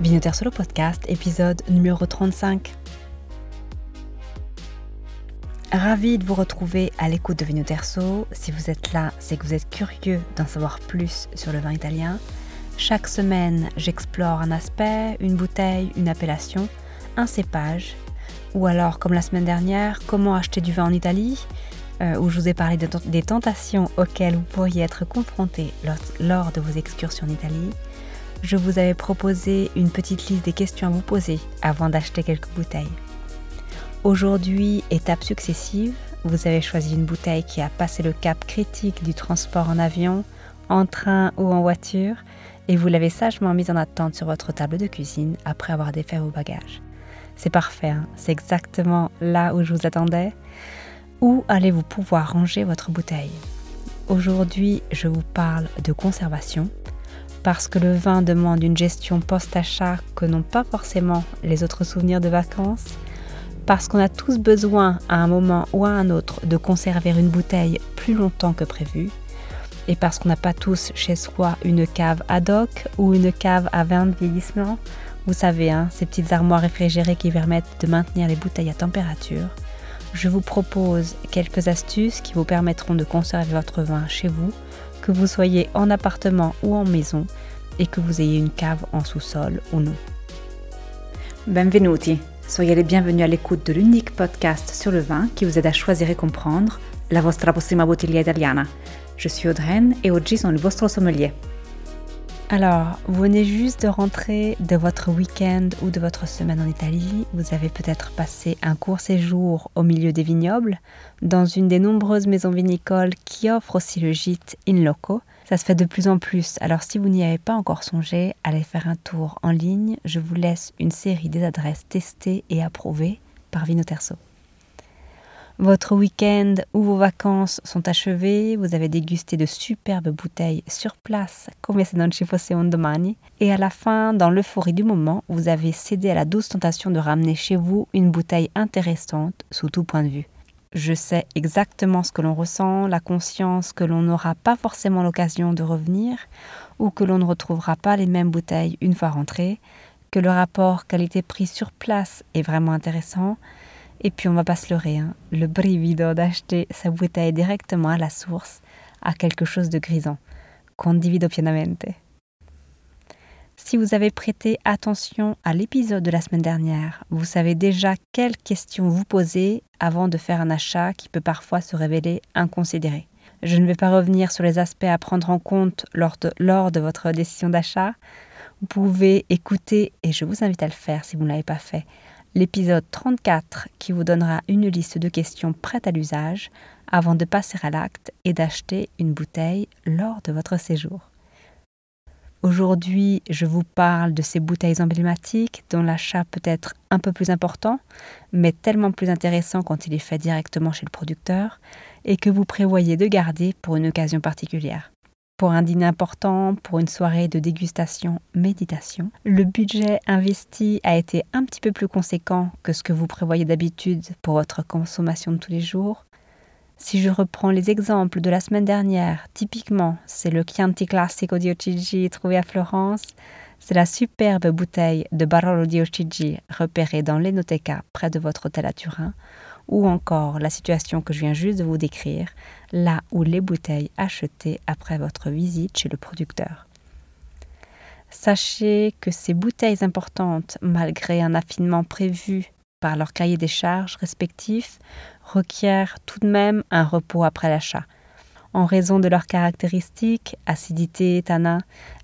Vinoter Solo Podcast, épisode numéro 35. Ravi de vous retrouver à l'écoute de Vino Terzo. Si vous êtes là, c'est que vous êtes curieux d'en savoir plus sur le vin italien. Chaque semaine, j'explore un aspect, une bouteille, une appellation, un cépage. Ou alors, comme la semaine dernière, comment acheter du vin en Italie, euh, où je vous ai parlé des tentations auxquelles vous pourriez être confronté lors de vos excursions en Italie je vous avais proposé une petite liste des questions à vous poser avant d'acheter quelques bouteilles. Aujourd'hui, étape successive, vous avez choisi une bouteille qui a passé le cap critique du transport en avion, en train ou en voiture, et vous l'avez sagement mise en attente sur votre table de cuisine après avoir défait vos bagages. C'est parfait, hein. c'est exactement là où je vous attendais. Où allez-vous pouvoir ranger votre bouteille? Aujourd'hui, je vous parle de conservation, parce que le vin demande une gestion post-achat que n'ont pas forcément les autres souvenirs de vacances, parce qu'on a tous besoin à un moment ou à un autre de conserver une bouteille plus longtemps que prévu, et parce qu'on n'a pas tous chez soi une cave ad hoc ou une cave à vin de vieillissement, vous savez, hein, ces petites armoires réfrigérées qui permettent de maintenir les bouteilles à température, je vous propose quelques astuces qui vous permettront de conserver votre vin chez vous que vous soyez en appartement ou en maison et que vous ayez une cave en sous-sol ou non. Benvenuti, soyez les bienvenus à l'écoute de l'unique podcast sur le vin qui vous aide à choisir et comprendre la vostra prossima bottiglia italiana. Je suis Audreyne et oggi sono il vostro sommelier. Alors, vous venez juste de rentrer de votre week-end ou de votre semaine en Italie. Vous avez peut-être passé un court séjour au milieu des vignobles, dans une des nombreuses maisons vinicoles qui offrent aussi le gîte in loco. Ça se fait de plus en plus, alors si vous n'y avez pas encore songé, allez faire un tour en ligne. Je vous laisse une série des adresses testées et approuvées par Vinoterso. Votre week-end ou vos vacances sont achevées, vous avez dégusté de superbes bouteilles sur place, comme se non ci fosse un domani, et à la fin, dans l'euphorie du moment, vous avez cédé à la douce tentation de ramener chez vous une bouteille intéressante sous tout point de vue. Je sais exactement ce que l'on ressent, la conscience que l'on n'aura pas forcément l'occasion de revenir, ou que l'on ne retrouvera pas les mêmes bouteilles une fois rentré, que le rapport qualité-prix sur place est vraiment intéressant, et puis on va pas se leurrer, hein. le brivido d'acheter sa bouteille directement à la source a quelque chose de grisant. Condivido pienamente. Si vous avez prêté attention à l'épisode de la semaine dernière, vous savez déjà quelles questions vous poser avant de faire un achat qui peut parfois se révéler inconsidéré. Je ne vais pas revenir sur les aspects à prendre en compte lors de, lors de votre décision d'achat. Vous pouvez écouter, et je vous invite à le faire si vous ne l'avez pas fait, l'épisode 34 qui vous donnera une liste de questions prêtes à l'usage avant de passer à l'acte et d'acheter une bouteille lors de votre séjour. Aujourd'hui, je vous parle de ces bouteilles emblématiques dont l'achat peut être un peu plus important, mais tellement plus intéressant quand il est fait directement chez le producteur et que vous prévoyez de garder pour une occasion particulière pour un dîner important, pour une soirée de dégustation, méditation. Le budget investi a été un petit peu plus conséquent que ce que vous prévoyez d'habitude pour votre consommation de tous les jours. Si je reprends les exemples de la semaine dernière, typiquement, c'est le Chianti Classico di Ochigi trouvé à Florence, c'est la superbe bouteille de Barolo di Ochigi repérée dans l'Enoteca près de votre hôtel à Turin, ou encore la situation que je viens juste de vous décrire, là où les bouteilles achetées après votre visite chez le producteur. Sachez que ces bouteilles importantes, malgré un affinement prévu par leur cahier des charges respectifs, requièrent tout de même un repos après l'achat. En raison de leurs caractéristiques, acidité, tanin,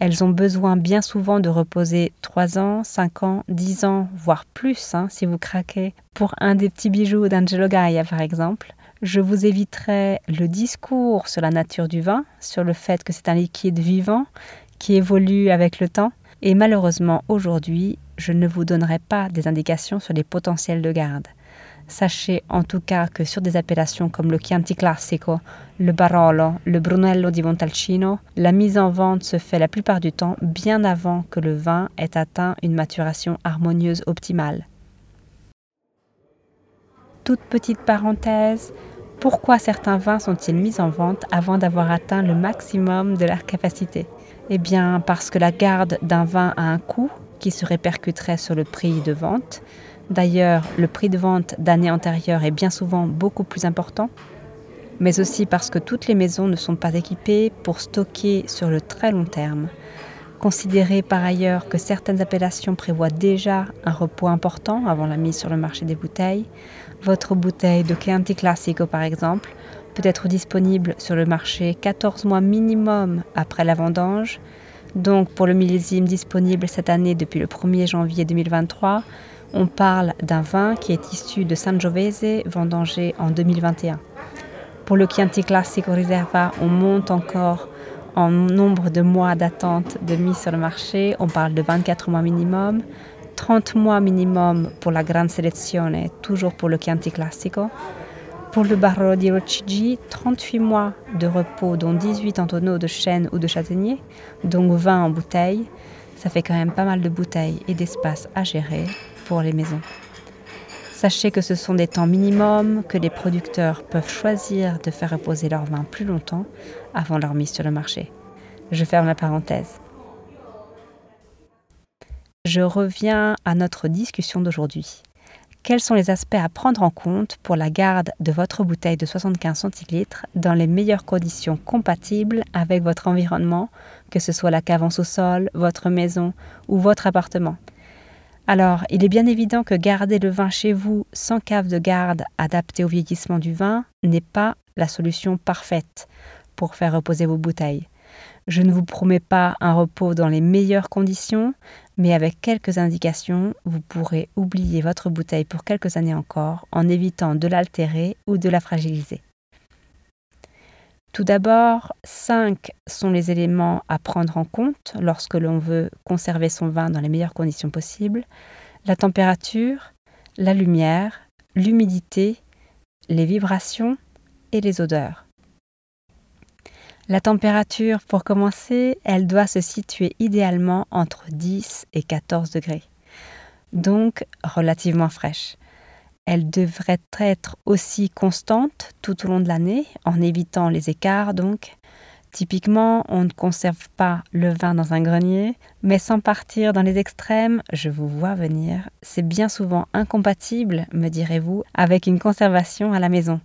elles ont besoin bien souvent de reposer 3 ans, 5 ans, 10 ans, voire plus hein, si vous craquez. Pour un des petits bijoux d'Angelo Gaia par exemple, je vous éviterai le discours sur la nature du vin, sur le fait que c'est un liquide vivant qui évolue avec le temps. Et malheureusement, aujourd'hui, je ne vous donnerai pas des indications sur les potentiels de garde. Sachez en tout cas que sur des appellations comme le Chianti Classico, le Barolo, le Brunello di Montalcino, la mise en vente se fait la plupart du temps bien avant que le vin ait atteint une maturation harmonieuse optimale. Toute petite parenthèse, pourquoi certains vins sont-ils mis en vente avant d'avoir atteint le maximum de leur capacité? Eh bien parce que la garde d'un vin a un coût qui se répercuterait sur le prix de vente. D'ailleurs, le prix de vente d'année antérieure est bien souvent beaucoup plus important, mais aussi parce que toutes les maisons ne sont pas équipées pour stocker sur le très long terme. Considérez par ailleurs que certaines appellations prévoient déjà un repos important avant la mise sur le marché des bouteilles. Votre bouteille de Chianti Classico par exemple peut être disponible sur le marché 14 mois minimum après la vendange. Donc pour le millésime disponible cette année depuis le 1er janvier 2023, on parle d'un vin qui est issu de Sangiovese vendangé en 2021. Pour le Chianti Classico Riserva, on monte encore en nombre de mois d'attente de mise sur le marché. On parle de 24 mois minimum, 30 mois minimum pour la Grande Selezione, toujours pour le Chianti Classico. Pour le Barolo di Rocigi, 38 mois de repos, dont 18 en tonneaux de chêne ou de châtaignier, donc 20 en bouteille. Ça fait quand même pas mal de bouteilles et d'espace à gérer pour les maisons. Sachez que ce sont des temps minimums que les producteurs peuvent choisir de faire reposer leur vin plus longtemps avant leur mise sur le marché. Je ferme la parenthèse. Je reviens à notre discussion d'aujourd'hui. Quels sont les aspects à prendre en compte pour la garde de votre bouteille de 75 centilitres dans les meilleures conditions compatibles avec votre environnement, que ce soit la cave en sous-sol, votre maison ou votre appartement? Alors, il est bien évident que garder le vin chez vous sans cave de garde adaptée au vieillissement du vin n'est pas la solution parfaite pour faire reposer vos bouteilles. Je ne vous promets pas un repos dans les meilleures conditions, mais avec quelques indications, vous pourrez oublier votre bouteille pour quelques années encore en évitant de l'altérer ou de la fragiliser. Tout d'abord, cinq sont les éléments à prendre en compte lorsque l'on veut conserver son vin dans les meilleures conditions possibles. La température, la lumière, l'humidité, les vibrations et les odeurs. La température, pour commencer, elle doit se situer idéalement entre 10 et 14 degrés, donc relativement fraîche. Elle devrait être aussi constante tout au long de l'année, en évitant les écarts donc. Typiquement, on ne conserve pas le vin dans un grenier, mais sans partir dans les extrêmes, je vous vois venir. C'est bien souvent incompatible, me direz-vous, avec une conservation à la maison.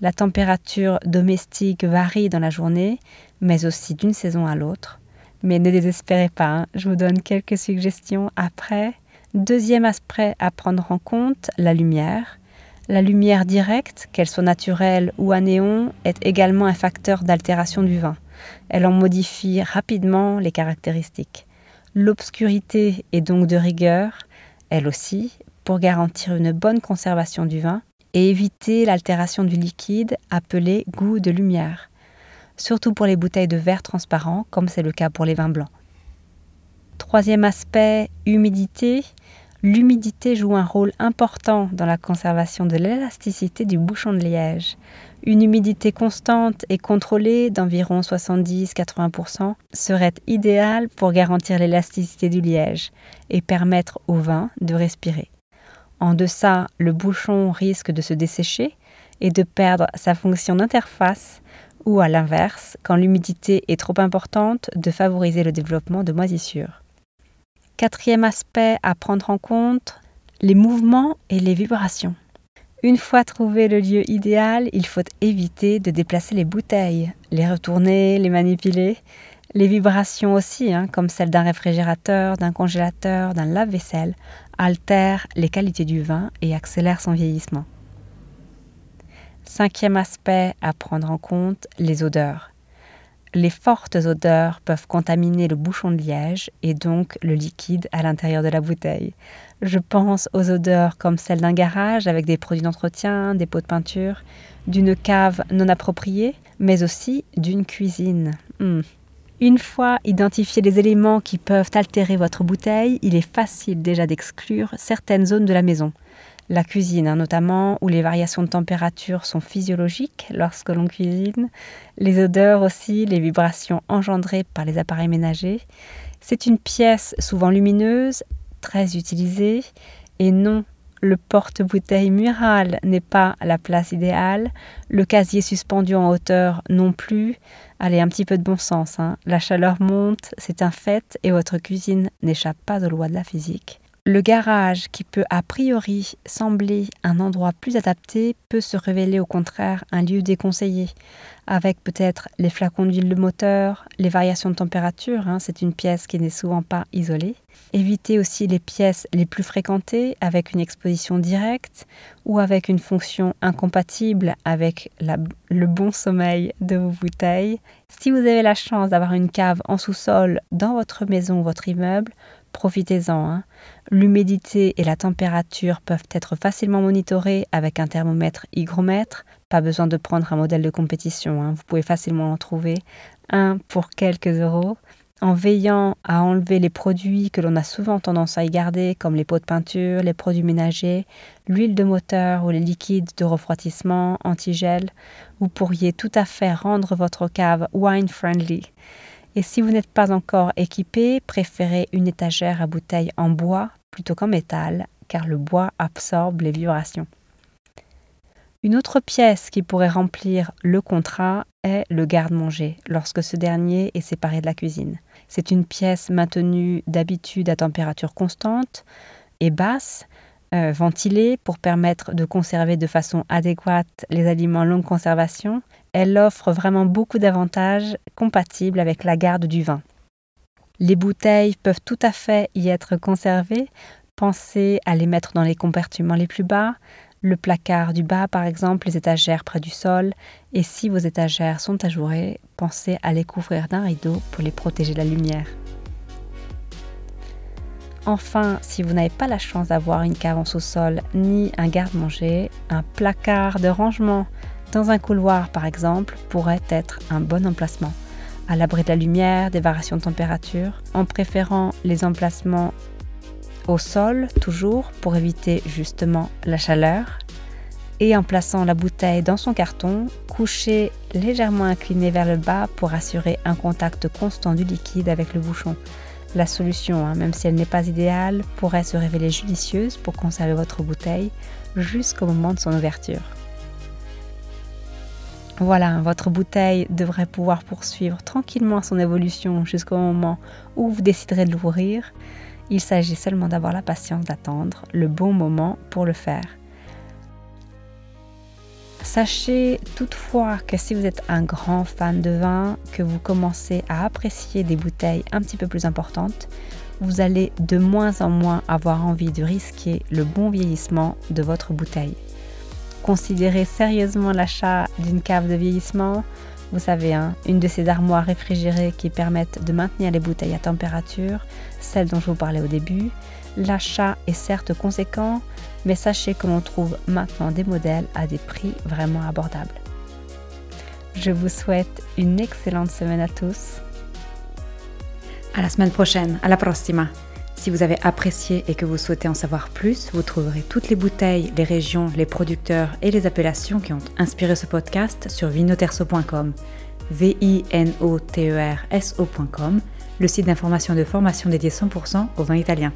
La température domestique varie dans la journée, mais aussi d'une saison à l'autre. Mais ne désespérez pas, hein, je vous donne quelques suggestions après Deuxième aspect à prendre en compte, la lumière. La lumière directe, qu'elle soit naturelle ou à néon, est également un facteur d'altération du vin. Elle en modifie rapidement les caractéristiques. L'obscurité est donc de rigueur, elle aussi, pour garantir une bonne conservation du vin et éviter l'altération du liquide appelé goût de lumière, surtout pour les bouteilles de verre transparent comme c'est le cas pour les vins blancs. Troisième aspect, humidité. L'humidité joue un rôle important dans la conservation de l'élasticité du bouchon de liège. Une humidité constante et contrôlée d'environ 70-80% serait idéale pour garantir l'élasticité du liège et permettre au vin de respirer. En deçà, le bouchon risque de se dessécher et de perdre sa fonction d'interface ou à l'inverse, quand l'humidité est trop importante, de favoriser le développement de moisissures. Quatrième aspect à prendre en compte, les mouvements et les vibrations. Une fois trouvé le lieu idéal, il faut éviter de déplacer les bouteilles, les retourner, les manipuler. Les vibrations aussi, hein, comme celles d'un réfrigérateur, d'un congélateur, d'un lave-vaisselle, altèrent les qualités du vin et accélèrent son vieillissement. Cinquième aspect à prendre en compte, les odeurs. Les fortes odeurs peuvent contaminer le bouchon de liège et donc le liquide à l'intérieur de la bouteille. Je pense aux odeurs comme celles d'un garage avec des produits d'entretien, des pots de peinture, d'une cave non appropriée, mais aussi d'une cuisine. Hmm. Une fois identifiés les éléments qui peuvent altérer votre bouteille, il est facile déjà d'exclure certaines zones de la maison la cuisine hein, notamment, où les variations de température sont physiologiques lorsque l'on cuisine, les odeurs aussi, les vibrations engendrées par les appareils ménagers. C'est une pièce souvent lumineuse, très utilisée, et non, le porte-bouteille mural n'est pas la place idéale, le casier suspendu en hauteur non plus. Allez, un petit peu de bon sens. Hein. La chaleur monte, c'est un fait, et votre cuisine n'échappe pas aux lois de la physique. Le garage, qui peut a priori sembler un endroit plus adapté, peut se révéler au contraire un lieu déconseillé, avec peut-être les flacons d'huile de moteur, les variations de température, hein, c'est une pièce qui n'est souvent pas isolée. Évitez aussi les pièces les plus fréquentées avec une exposition directe ou avec une fonction incompatible avec le bon sommeil de vos bouteilles. Si vous avez la chance d'avoir une cave en sous-sol dans votre maison ou votre immeuble, Profitez-en. Hein. L'humidité et la température peuvent être facilement monitorées avec un thermomètre hygromètre. Pas besoin de prendre un modèle de compétition. Hein. Vous pouvez facilement en trouver un pour quelques euros. En veillant à enlever les produits que l'on a souvent tendance à y garder, comme les pots de peinture, les produits ménagers, l'huile de moteur ou les liquides de refroidissement, antigel, vous pourriez tout à fait rendre votre cave wine friendly. Et si vous n'êtes pas encore équipé, préférez une étagère à bouteilles en bois plutôt qu'en métal, car le bois absorbe les vibrations. Une autre pièce qui pourrait remplir le contrat est le garde-manger, lorsque ce dernier est séparé de la cuisine. C'est une pièce maintenue d'habitude à température constante et basse, euh, ventilée pour permettre de conserver de façon adéquate les aliments longue conservation elle offre vraiment beaucoup d'avantages compatibles avec la garde du vin. Les bouteilles peuvent tout à fait y être conservées. Pensez à les mettre dans les compartiments les plus bas, le placard du bas par exemple, les étagères près du sol. Et si vos étagères sont ajourées, pensez à les couvrir d'un rideau pour les protéger de la lumière. Enfin, si vous n'avez pas la chance d'avoir une cave en sous-sol ni un garde-manger, un placard de rangement dans un couloir par exemple pourrait être un bon emplacement, à l'abri de la lumière, des variations de température, en préférant les emplacements au sol toujours pour éviter justement la chaleur, et en plaçant la bouteille dans son carton, couché légèrement incliné vers le bas pour assurer un contact constant du liquide avec le bouchon. La solution, hein, même si elle n'est pas idéale, pourrait se révéler judicieuse pour conserver votre bouteille jusqu'au moment de son ouverture. Voilà, votre bouteille devrait pouvoir poursuivre tranquillement son évolution jusqu'au moment où vous déciderez de l'ouvrir. Il s'agit seulement d'avoir la patience d'attendre le bon moment pour le faire. Sachez toutefois que si vous êtes un grand fan de vin, que vous commencez à apprécier des bouteilles un petit peu plus importantes, vous allez de moins en moins avoir envie de risquer le bon vieillissement de votre bouteille. Considérez sérieusement l'achat d'une cave de vieillissement. Vous savez, hein, une de ces armoires réfrigérées qui permettent de maintenir les bouteilles à température, celle dont je vous parlais au début. L'achat est certes conséquent, mais sachez que l'on trouve maintenant des modèles à des prix vraiment abordables. Je vous souhaite une excellente semaine à tous. À la semaine prochaine, à la prossima. Si vous avez apprécié et que vous souhaitez en savoir plus, vous trouverez toutes les bouteilles, les régions, les producteurs et les appellations qui ont inspiré ce podcast sur vinoterso.com, v i n o t e r s le site d'information de formation dédié 100% au vin italien.